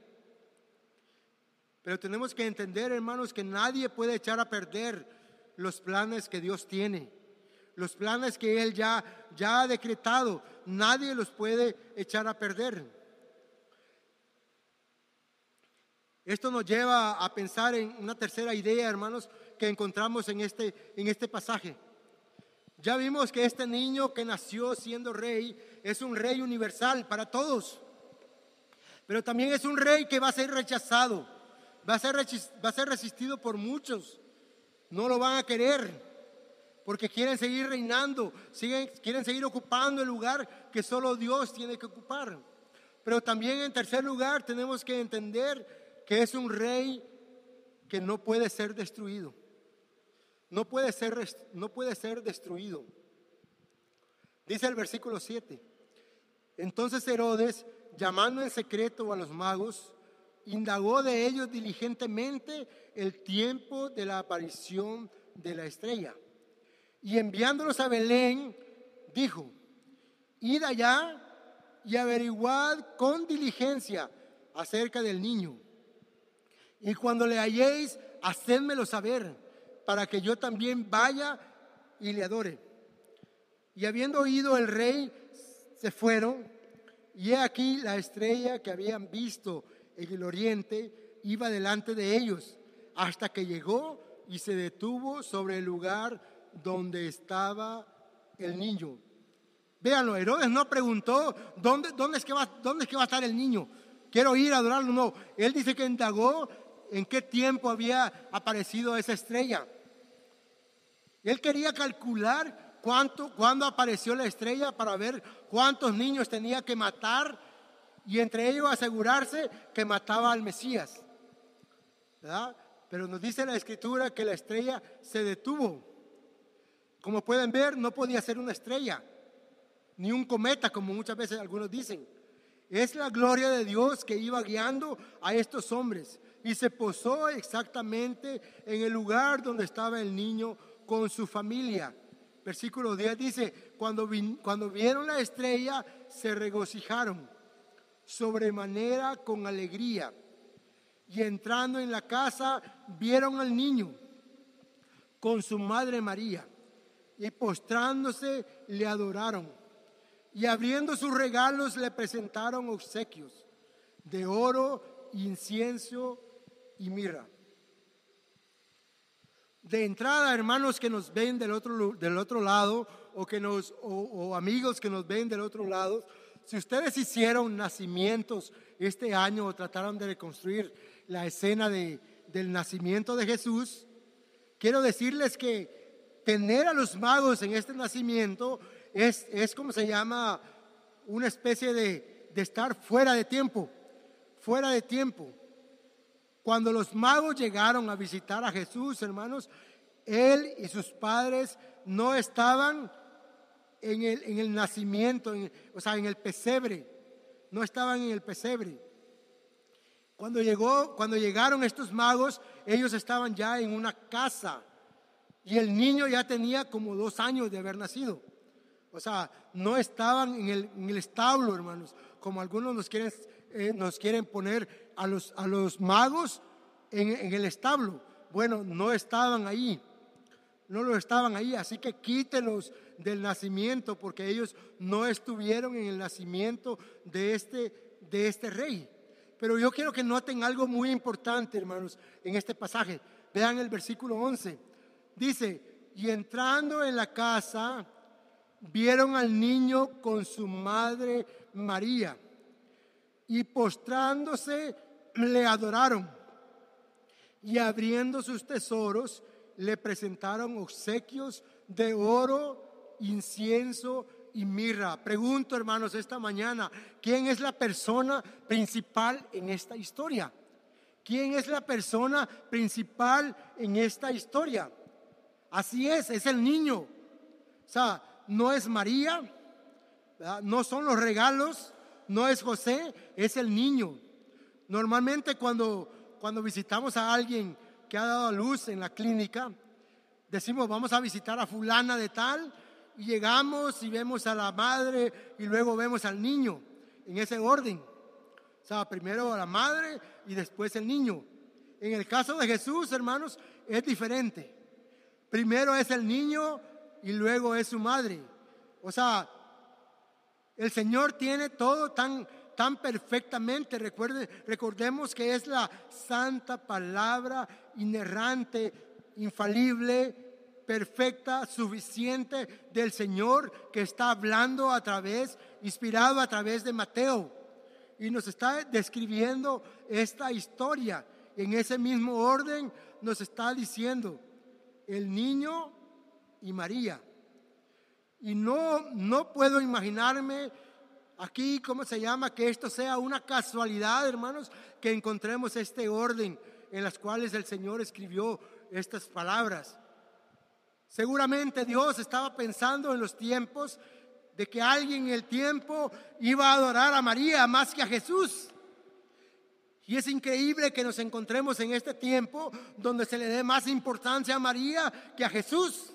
Pero tenemos que entender, hermanos, que nadie puede echar a perder los planes que Dios tiene. Los planes que Él ya, ya ha decretado, nadie los puede echar a perder. Esto nos lleva a pensar en una tercera idea, hermanos, que encontramos en este, en este pasaje. Ya vimos que este niño que nació siendo rey es un rey universal para todos, pero también es un rey que va a ser rechazado, va a ser, va a ser resistido por muchos, no lo van a querer porque quieren seguir reinando, siguen, quieren seguir ocupando el lugar que solo Dios tiene que ocupar. Pero también en tercer lugar tenemos que entender que es un rey que no puede ser destruido no puede ser, no puede ser destruido. Dice el versículo 7. Entonces Herodes, llamando en secreto a los magos, indagó de ellos diligentemente el tiempo de la aparición de la estrella. Y enviándolos a Belén, dijo, id allá y averiguad con diligencia acerca del niño. Y cuando le halléis, hacedmelo saber para que yo también vaya y le adore. Y habiendo oído el rey, se fueron, y he aquí la estrella que habían visto en el oriente iba delante de ellos, hasta que llegó y se detuvo sobre el lugar donde estaba el niño. Véanlo, Herodes no preguntó dónde, dónde, es que va, dónde es que va a estar el niño. Quiero ir a adorarlo. No, él dice que indagó en qué tiempo había aparecido esa estrella. Él quería calcular cuánto, cuándo apareció la estrella para ver cuántos niños tenía que matar y entre ellos asegurarse que mataba al Mesías. Pero nos dice la escritura que la estrella se detuvo. Como pueden ver, no podía ser una estrella, ni un cometa, como muchas veces algunos dicen. Es la gloria de Dios que iba guiando a estos hombres y se posó exactamente en el lugar donde estaba el niño con su familia. Versículo 10 dice, cuando, cuando vieron la estrella, se regocijaron sobremanera con alegría. Y entrando en la casa, vieron al niño con su madre María. Y postrándose, le adoraron. Y abriendo sus regalos, le presentaron obsequios de oro, incienso y mirra. De entrada, hermanos que nos ven del otro, del otro lado o, que nos, o, amigos que nos ven del otro lado, si ustedes hicieron nacimientos este año o trataron de reconstruir la escena de, del nacimiento de Jesús, quiero decirles que tener a los magos en este nacimiento es, es como se llama una especie de, de estar fuera de tiempo, fuera de tiempo. Cuando los magos llegaron a visitar a Jesús, hermanos, él y sus padres no estaban en el, en el nacimiento, o sea, en el pesebre, no estaban en el pesebre. Cuando, llegó, cuando llegaron estos magos, ellos estaban ya en una casa y el niño ya tenía como dos años de haber nacido. O sea, no estaban en el, en el establo, hermanos, como algunos nos quieren eh, nos quieren poner a los, a los magos en, el establo. Bueno, no estaban ahí, no lo estaban ahí, así que quítelos del nacimiento porque ellos no estuvieron en el nacimiento de este, de este rey. Pero yo quiero que noten algo muy importante, hermanos, en este pasaje. Vean el versículo 11. Dice, y entrando en la casa, vieron al niño con su madre María y postrándose le adoraron y abriendo sus tesoros le presentaron obsequios de oro, incienso y mirra. Pregunto, hermanos, esta mañana, ¿quién es la persona principal en esta historia? ¿Quién es la persona principal en esta historia? Así es, es el niño. O sea, no es María, no son los regalos, no es José, es el niño. Normalmente cuando, cuando visitamos a alguien que ha dado a luz en la clínica, decimos vamos a visitar a fulana de tal y llegamos y vemos a la madre y luego vemos al niño en ese orden. O sea, primero a la madre y después el niño. En el caso de Jesús, hermanos, es diferente. Primero es el niño y luego es su madre. O sea, el Señor tiene todo tan, tan perfectamente. Recuerde, recordemos que es la santa palabra inerrante, infalible, perfecta, suficiente del Señor que está hablando a través, inspirado a través de Mateo. Y nos está describiendo esta historia. En ese mismo orden nos está diciendo el niño y María. Y no, no puedo imaginarme aquí, ¿cómo se llama? Que esto sea una casualidad, hermanos, que encontremos este orden en las cuales el Señor escribió estas palabras. Seguramente Dios estaba pensando en los tiempos de que alguien en el tiempo iba a adorar a María más que a Jesús. Y es increíble que nos encontremos en este tiempo donde se le dé más importancia a María que a Jesús.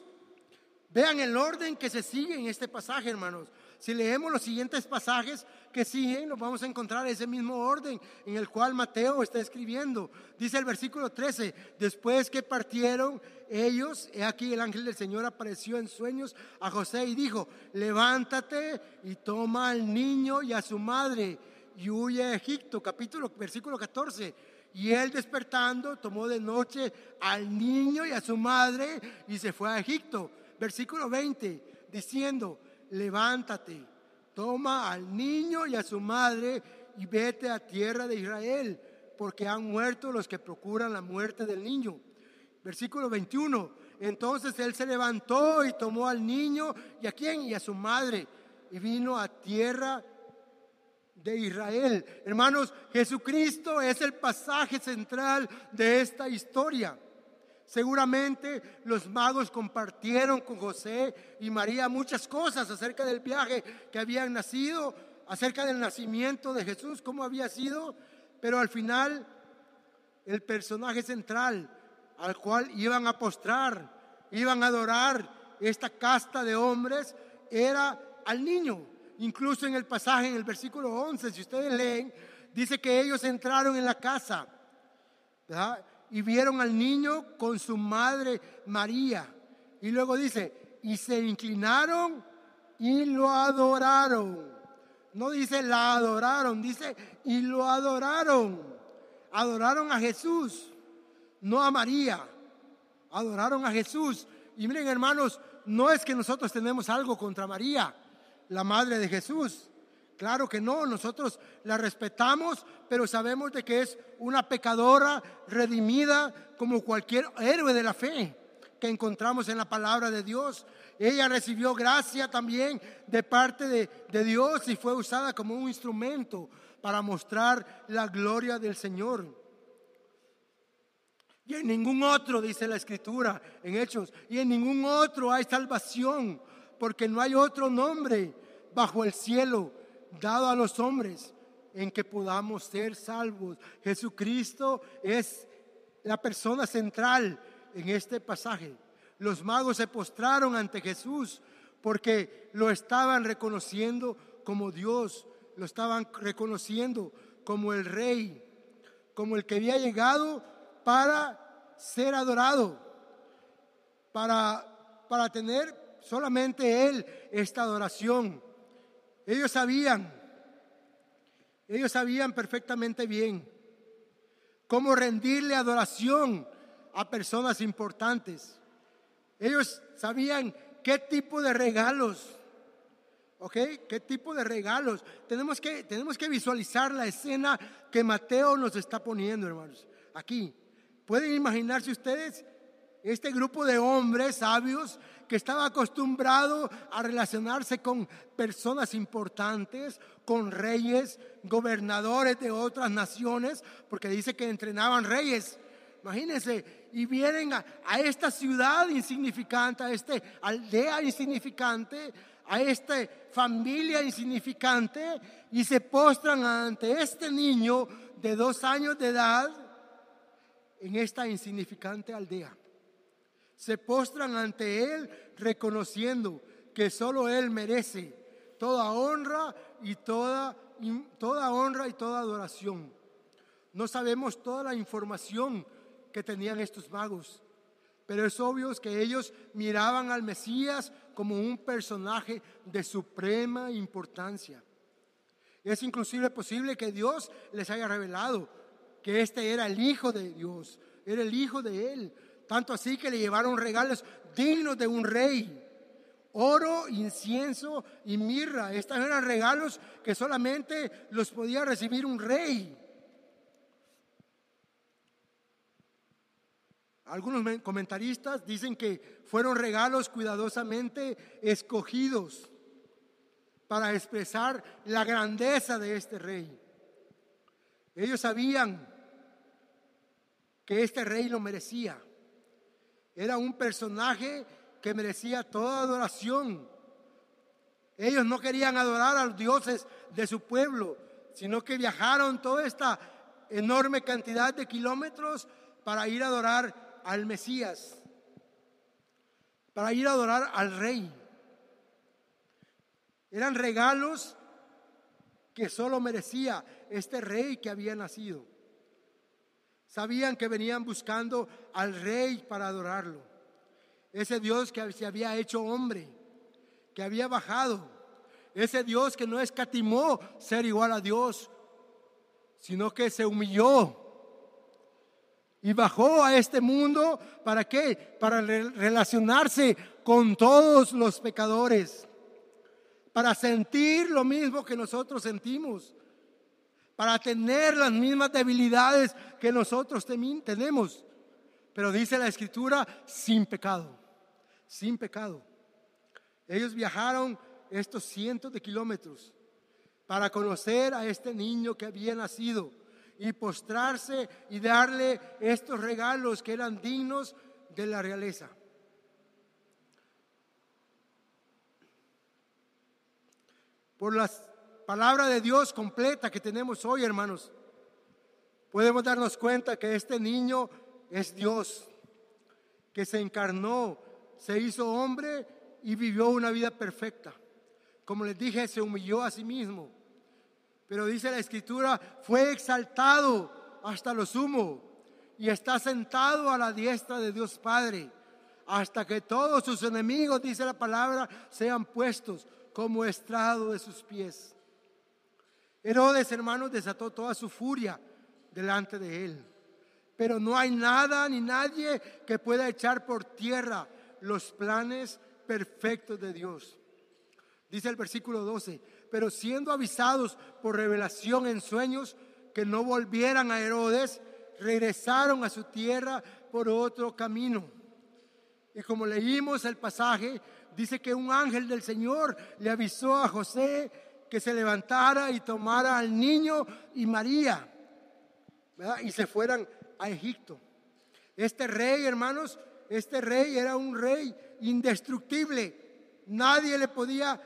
Vean el orden que se sigue en este pasaje, hermanos. Si leemos los siguientes pasajes que siguen, nos vamos a encontrar ese mismo orden en el cual Mateo está escribiendo. Dice el versículo 13, después que partieron ellos, he aquí el ángel del Señor apareció en sueños a José y dijo, levántate y toma al niño y a su madre y huye a Egipto, capítulo, versículo 14. Y él despertando tomó de noche al niño y a su madre y se fue a Egipto. Versículo 20, diciendo, levántate, toma al niño y a su madre y vete a tierra de Israel, porque han muerto los que procuran la muerte del niño. Versículo 21, entonces él se levantó y tomó al niño y a quién y a su madre y vino a tierra de Israel. Hermanos, Jesucristo es el pasaje central de esta historia. Seguramente los magos compartieron con José y María muchas cosas acerca del viaje que habían nacido, acerca del nacimiento de Jesús, cómo había sido, pero al final el personaje central al cual iban a postrar, iban a adorar esta casta de hombres, era al niño. Incluso en el pasaje, en el versículo 11, si ustedes leen, dice que ellos entraron en la casa. ¿verdad? Y vieron al niño con su madre María. Y luego dice, y se inclinaron y lo adoraron. No dice la adoraron, dice y lo adoraron. Adoraron a Jesús, no a María. Adoraron a Jesús. Y miren hermanos, no es que nosotros tenemos algo contra María, la madre de Jesús. Claro que no, nosotros la respetamos, pero sabemos de que es una pecadora redimida como cualquier héroe de la fe que encontramos en la palabra de Dios. Ella recibió gracia también de parte de, de Dios y fue usada como un instrumento para mostrar la gloria del Señor. Y en ningún otro, dice la escritura en Hechos, y en ningún otro hay salvación, porque no hay otro nombre bajo el cielo dado a los hombres en que podamos ser salvos. Jesucristo es la persona central en este pasaje. Los magos se postraron ante Jesús porque lo estaban reconociendo como Dios, lo estaban reconociendo como el rey, como el que había llegado para ser adorado, para, para tener solamente Él esta adoración. Ellos sabían, ellos sabían perfectamente bien cómo rendirle adoración a personas importantes. Ellos sabían qué tipo de regalos, ¿ok? ¿Qué tipo de regalos? Tenemos que, tenemos que visualizar la escena que Mateo nos está poniendo, hermanos. Aquí. ¿Pueden imaginarse ustedes este grupo de hombres sabios que estaba acostumbrado a relacionarse con personas importantes, con reyes, gobernadores de otras naciones, porque dice que entrenaban reyes. Imagínense, y vienen a, esta ciudad insignificante, a esta aldea insignificante, a esta familia insignificante, y se postran ante este niño de dos años de edad, en esta insignificante aldea. Se postran ante Él reconociendo que solo Él merece toda honra y toda, toda honra y toda adoración. No sabemos toda la información que tenían estos magos, pero es obvio que ellos miraban al Mesías como un personaje de suprema importancia. Es inclusive posible que Dios les haya revelado que este era el Hijo de Dios, era el Hijo de Él. Tanto así que le llevaron regalos dignos de un rey. Oro, incienso y mirra. Estos eran regalos que solamente los podía recibir un rey. Algunos comentaristas dicen que fueron regalos cuidadosamente escogidos para expresar la grandeza de este rey. Ellos sabían que este rey lo merecía. Era un personaje que merecía toda adoración. Ellos no querían adorar a los dioses de su pueblo, sino que viajaron toda esta enorme cantidad de kilómetros para ir a adorar al Mesías, para ir a adorar al rey. Eran regalos que solo merecía este rey que había nacido. Sabían que venían buscando al rey para adorarlo. Ese Dios que se había hecho hombre, que había bajado. Ese Dios que no escatimó ser igual a Dios, sino que se humilló y bajó a este mundo, ¿para qué? Para relacionarse con todos los pecadores, para sentir lo mismo que nosotros sentimos, para tener las mismas debilidades que nosotros tenemos. Pero dice la escritura, sin pecado, sin pecado. Ellos viajaron estos cientos de kilómetros para conocer a este niño que había nacido y postrarse y darle estos regalos que eran dignos de la realeza. Por la palabra de Dios completa que tenemos hoy, hermanos, podemos darnos cuenta que este niño es Dios, que se encarnó, se hizo hombre y vivió una vida perfecta. Como les dije, se humilló a sí mismo pero dice la escritura, fue exaltado hasta lo sumo y está sentado a la diestra de Dios Padre, hasta que todos sus enemigos, dice la palabra, sean puestos como estrado de sus pies. Herodes, hermanos, desató toda su furia delante de él. Pero no hay nada ni nadie que pueda echar por tierra los planes perfectos de Dios. Dice el versículo 12, pero siendo avisados por revelación en sueños que no volvieran a Herodes, regresaron a su tierra por otro camino. Y como leímos el pasaje, dice que un ángel del Señor le avisó a José que se levantara y tomara al niño y María y se fueran a Egipto. Este rey, hermanos, este rey era un rey indestructible. Nadie le podía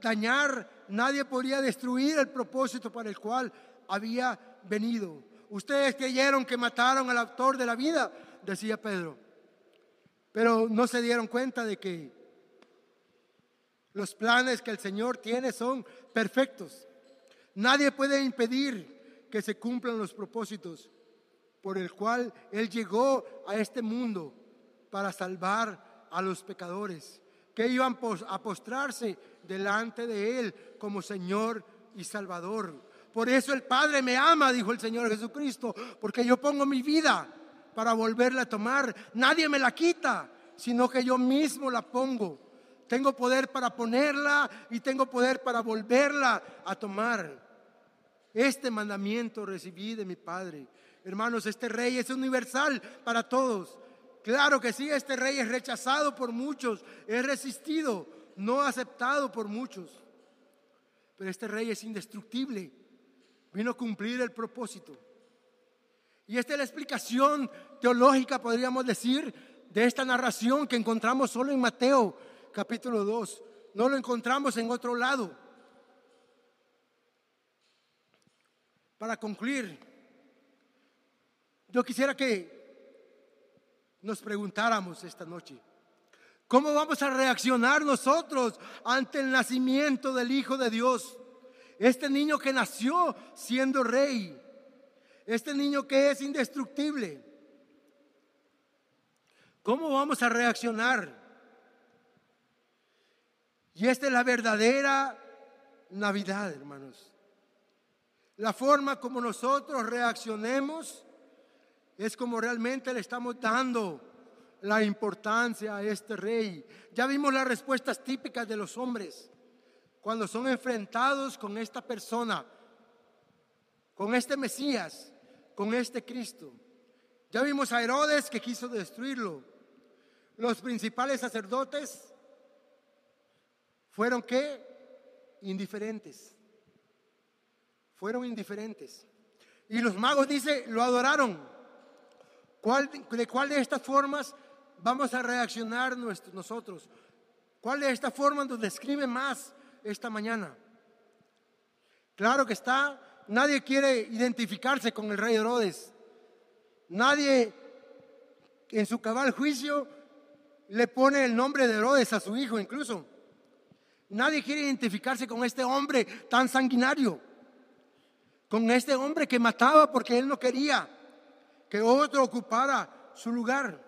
dañar nadie podría destruir el propósito para el cual había venido. Ustedes creyeron que mataron al autor de la vida, decía Pedro, pero no se dieron cuenta de que los planes que el Señor tiene son perfectos. Nadie puede impedir que se cumplan los propósitos por el cual Él llegó a este mundo para salvar a los pecadores que iban a postrarse delante de Él como Señor y Salvador. Por eso el Padre me ama, dijo el Señor Jesucristo, porque yo pongo mi vida para volverla a tomar. Nadie me la quita, sino que yo mismo la pongo. Tengo poder para ponerla y tengo poder para volverla a tomar. Este mandamiento recibí de mi Padre. Hermanos, este rey es universal para todos. Claro que sí, este rey es rechazado por muchos, es resistido, no aceptado por muchos. Pero este rey es indestructible, vino a cumplir el propósito. Y esta es la explicación teológica, podríamos decir, de esta narración que encontramos solo en Mateo capítulo 2. No lo encontramos en otro lado. Para concluir, yo quisiera que nos preguntáramos esta noche, ¿cómo vamos a reaccionar nosotros ante el nacimiento del Hijo de Dios? Este niño que nació siendo rey, este niño que es indestructible. ¿Cómo vamos a reaccionar? Y esta es la verdadera Navidad, hermanos. La forma como nosotros reaccionemos es como realmente le estamos dando la importancia a este rey. Ya vimos las respuestas típicas de los hombres cuando son enfrentados con esta persona, con este Mesías, con este Cristo. Ya vimos a Herodes que quiso destruirlo. Los principales sacerdotes fueron qué? Indiferentes. Fueron indiferentes. Y los magos dice, lo adoraron. ¿De cuál de estas formas vamos a reaccionar nosotros? ¿Cuál de estas formas nos describe más esta mañana? Claro que está, nadie quiere identificarse con el rey Herodes. Nadie en su cabal juicio le pone el nombre de Herodes a su hijo incluso. Nadie quiere identificarse con este hombre tan sanguinario, con este hombre que mataba porque él no quería que otro ocupara su lugar.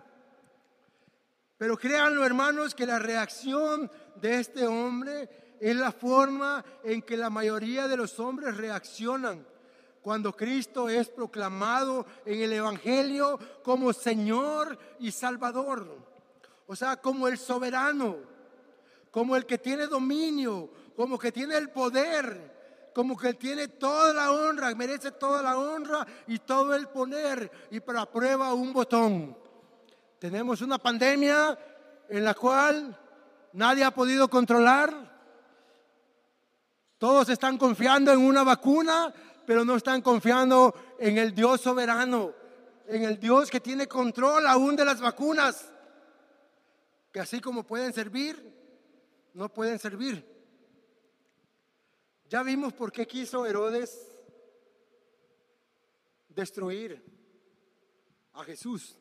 Pero créanlo, hermanos, que la reacción de este hombre es la forma en que la mayoría de los hombres reaccionan cuando Cristo es proclamado en el Evangelio como Señor y Salvador. O sea, como el soberano, como el que tiene dominio, como que tiene el poder, como que tiene toda la honra, merece toda la honra y todo el poner y para prueba un botón. Tenemos una pandemia en la cual nadie ha podido controlar. Todos están confiando en una vacuna, pero no están confiando en el Dios soberano, en el Dios que tiene control aún de las vacunas, que así como pueden servir, no pueden servir. Ya vimos por qué quiso Herodes destruir a Jesús.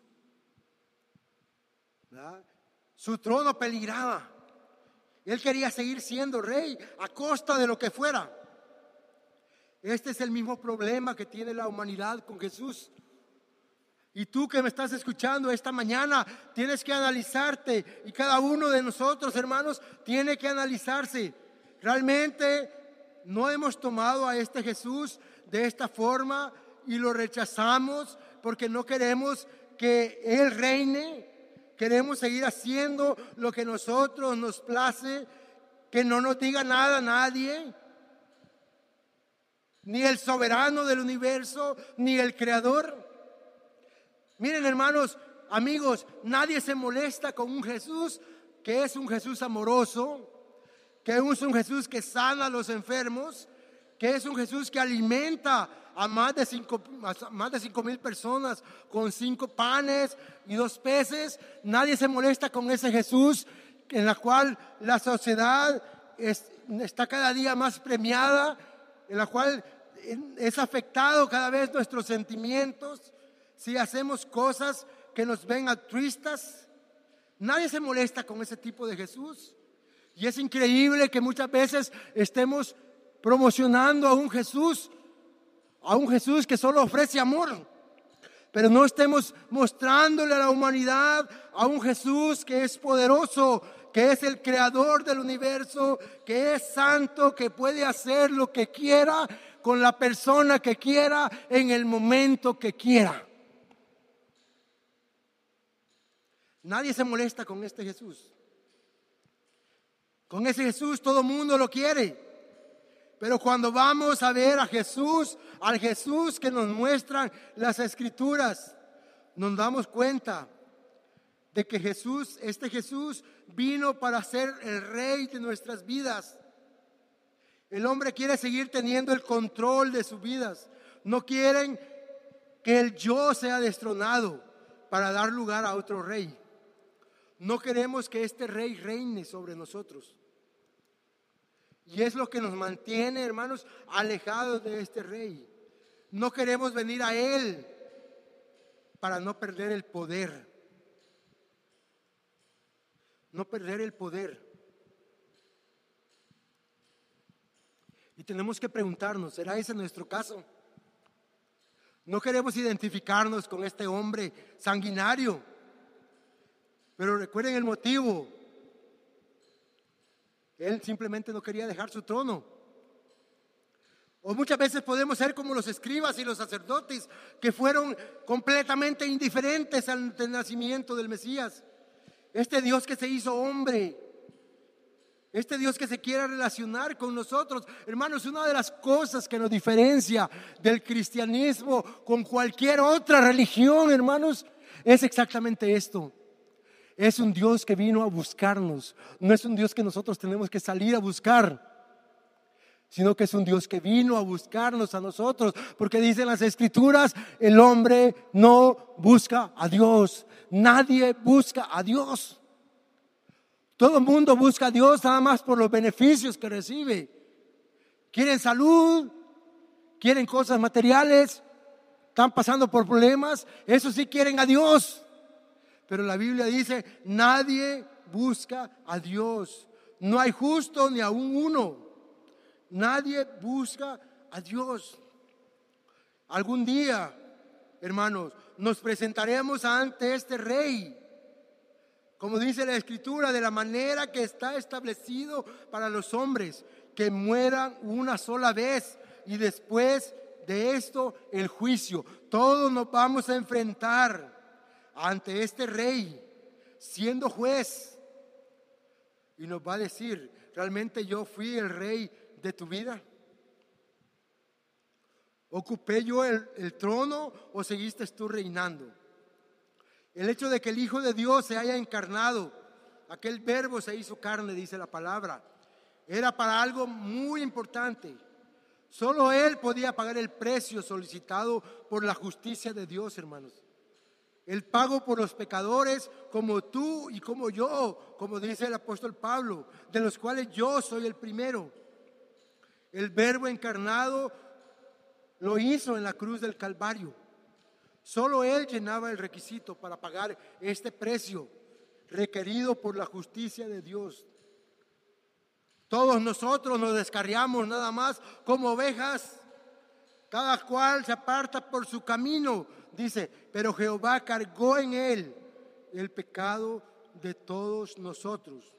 Su trono peligraba. Él quería seguir siendo rey a costa de lo que fuera. Este es el mismo problema que tiene la humanidad con Jesús. Y tú que me estás escuchando esta mañana, tienes que analizarte. Y cada uno de nosotros, hermanos, tiene que analizarse. Realmente no hemos tomado a este Jesús de esta forma y lo rechazamos porque no queremos que Él reine, queremos seguir haciendo lo que nosotros nos place, que no nos diga nada a nadie, ni el soberano del universo, ni el creador. Miren hermanos, amigos, nadie se molesta con un Jesús que es un Jesús amoroso, que es un Jesús que sana a los enfermos, que es un Jesús que alimenta a más de cinco, más de cinco mil personas con cinco panes y dos peces. Nadie se molesta con ese Jesús en la cual la sociedad está cada día más premiada, en la cual es afectado cada vez nuestros sentimientos. Si hacemos cosas que nos ven altruistas, nadie se molesta con ese tipo de Jesús. Y es increíble que muchas veces estemos promocionando a un Jesús, a un Jesús que solo ofrece amor, pero no estemos mostrándole a la humanidad a un Jesús que es poderoso, que es el creador del universo, que es santo, que puede hacer lo que quiera con la persona que quiera en el momento que quiera. Nadie se molesta con este Jesús. Con ese Jesús todo el mundo lo quiere. Pero cuando vamos a ver a Jesús, al Jesús que nos muestran las escrituras, nos damos cuenta de que Jesús, este Jesús, vino para ser el rey de nuestras vidas. El hombre quiere seguir teniendo el control de sus vidas. No quieren que el yo sea destronado para dar lugar a otro rey. No queremos que este rey reine sobre nosotros. Y es lo que nos mantiene, hermanos, alejados de este rey. No queremos venir a Él para no perder el poder. no perder el poder. Y tenemos que preguntarnos, ¿será ese nuestro caso? No queremos identificarnos con este hombre sanguinario, pero recuerden el motivo. Él simplemente no quería dejar su trono. O muchas veces podemos ser como los escribas y los sacerdotes que fueron completamente indiferentes al nacimiento del Mesías. Este Dios que se hizo hombre, este Dios que se quiere relacionar con nosotros. Hermanos, una de las cosas que nos diferencia del cristianismo con cualquier otra religión, hermanos, es exactamente esto. Es un Dios que vino a buscarnos. No es un Dios que nosotros tenemos que salir a buscar sino que es un Dios que vino a buscarnos a nosotros, porque dicen las escrituras, el hombre no busca a Dios, nadie busca a Dios. Todo el mundo busca a Dios nada más por los beneficios que recibe. Quieren salud, quieren cosas materiales, están pasando por problemas, eso sí quieren a Dios. Pero la Biblia dice, nadie busca a Dios. No hay justo ni aún uno. Nadie busca a Dios. Algún día, hermanos, nos presentaremos ante este rey. Como dice la escritura, de la manera que está establecido para los hombres, que mueran una sola vez y después de esto el juicio. Todos nos vamos a enfrentar ante este rey, siendo juez. Y nos va a decir, realmente yo fui el rey de tu vida? ¿Ocupé yo el, trono o seguiste tú reinando? El hecho de que el Hijo de Dios se haya encarnado, aquel verbo se hizo carne, dice la palabra, era para algo muy importante. Solo Él podía pagar el precio solicitado por la justicia de Dios, hermanos. El pago por los pecadores como tú y como yo, como dice el apóstol Pablo, de los cuales yo soy el primero. El verbo encarnado lo hizo en la cruz del Calvario. Solo Él llenaba el requisito para pagar este precio requerido por la justicia de Dios. Todos nosotros nos descarriamos nada más como ovejas. Cada cual se aparta por su camino, dice, pero Jehová cargó en él el pecado de todos nosotros.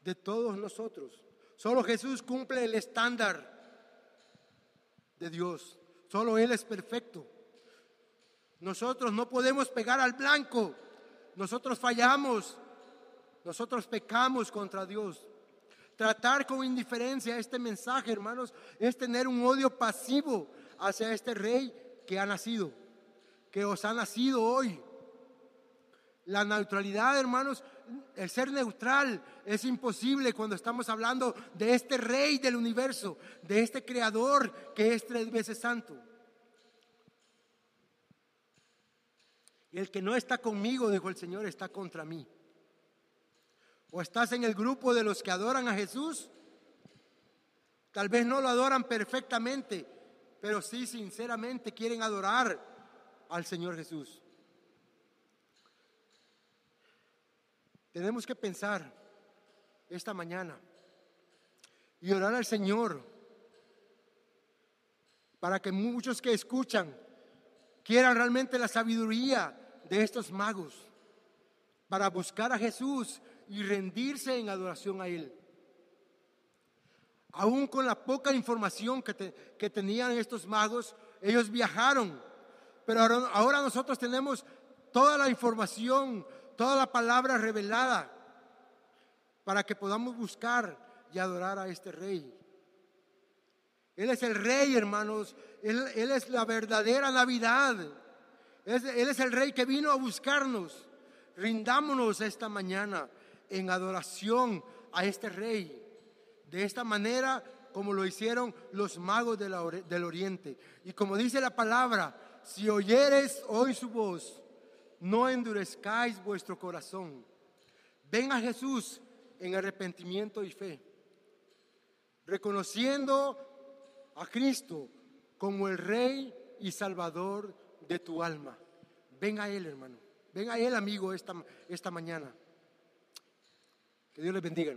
De todos nosotros. Solo Jesús cumple el estándar de Dios. Solo Él es perfecto. Nosotros no podemos pegar al blanco. Nosotros fallamos. Nosotros pecamos contra Dios. Tratar con indiferencia este mensaje, hermanos, es tener un odio pasivo hacia este rey que ha nacido, que os ha nacido hoy. La neutralidad, hermanos, el ser neutral es imposible cuando estamos hablando de este rey del universo, de este creador que es tres veces santo. Y el que no está conmigo, dijo el Señor, está contra mí. O estás en el grupo de los que adoran a Jesús. Tal vez no lo adoran perfectamente, pero sí sinceramente quieren adorar al Señor Jesús. Tenemos que pensar esta mañana y orar al Señor para que muchos que escuchan quieran realmente la sabiduría de estos magos para buscar a Jesús y rendirse en adoración a Él. Aún con la poca información que, que tenían estos magos, ellos viajaron, pero ahora nosotros tenemos toda la información, toda la palabra revelada para que podamos buscar y adorar a este rey. Él es el rey, hermanos. Él, es la verdadera Navidad. él es el rey que vino a buscarnos. Rindámonos esta mañana en adoración a este rey. De esta manera como lo hicieron los magos del oriente. Y como dice la palabra, si oyeres hoy su voz, no endurezcáis vuestro corazón. Ven a Jesús en arrepentimiento y fe, reconociendo a Cristo como el Rey y Salvador de tu alma. Ven a Él, hermano. Ven a Él, amigo, esta, esta mañana. Que Dios les bendiga.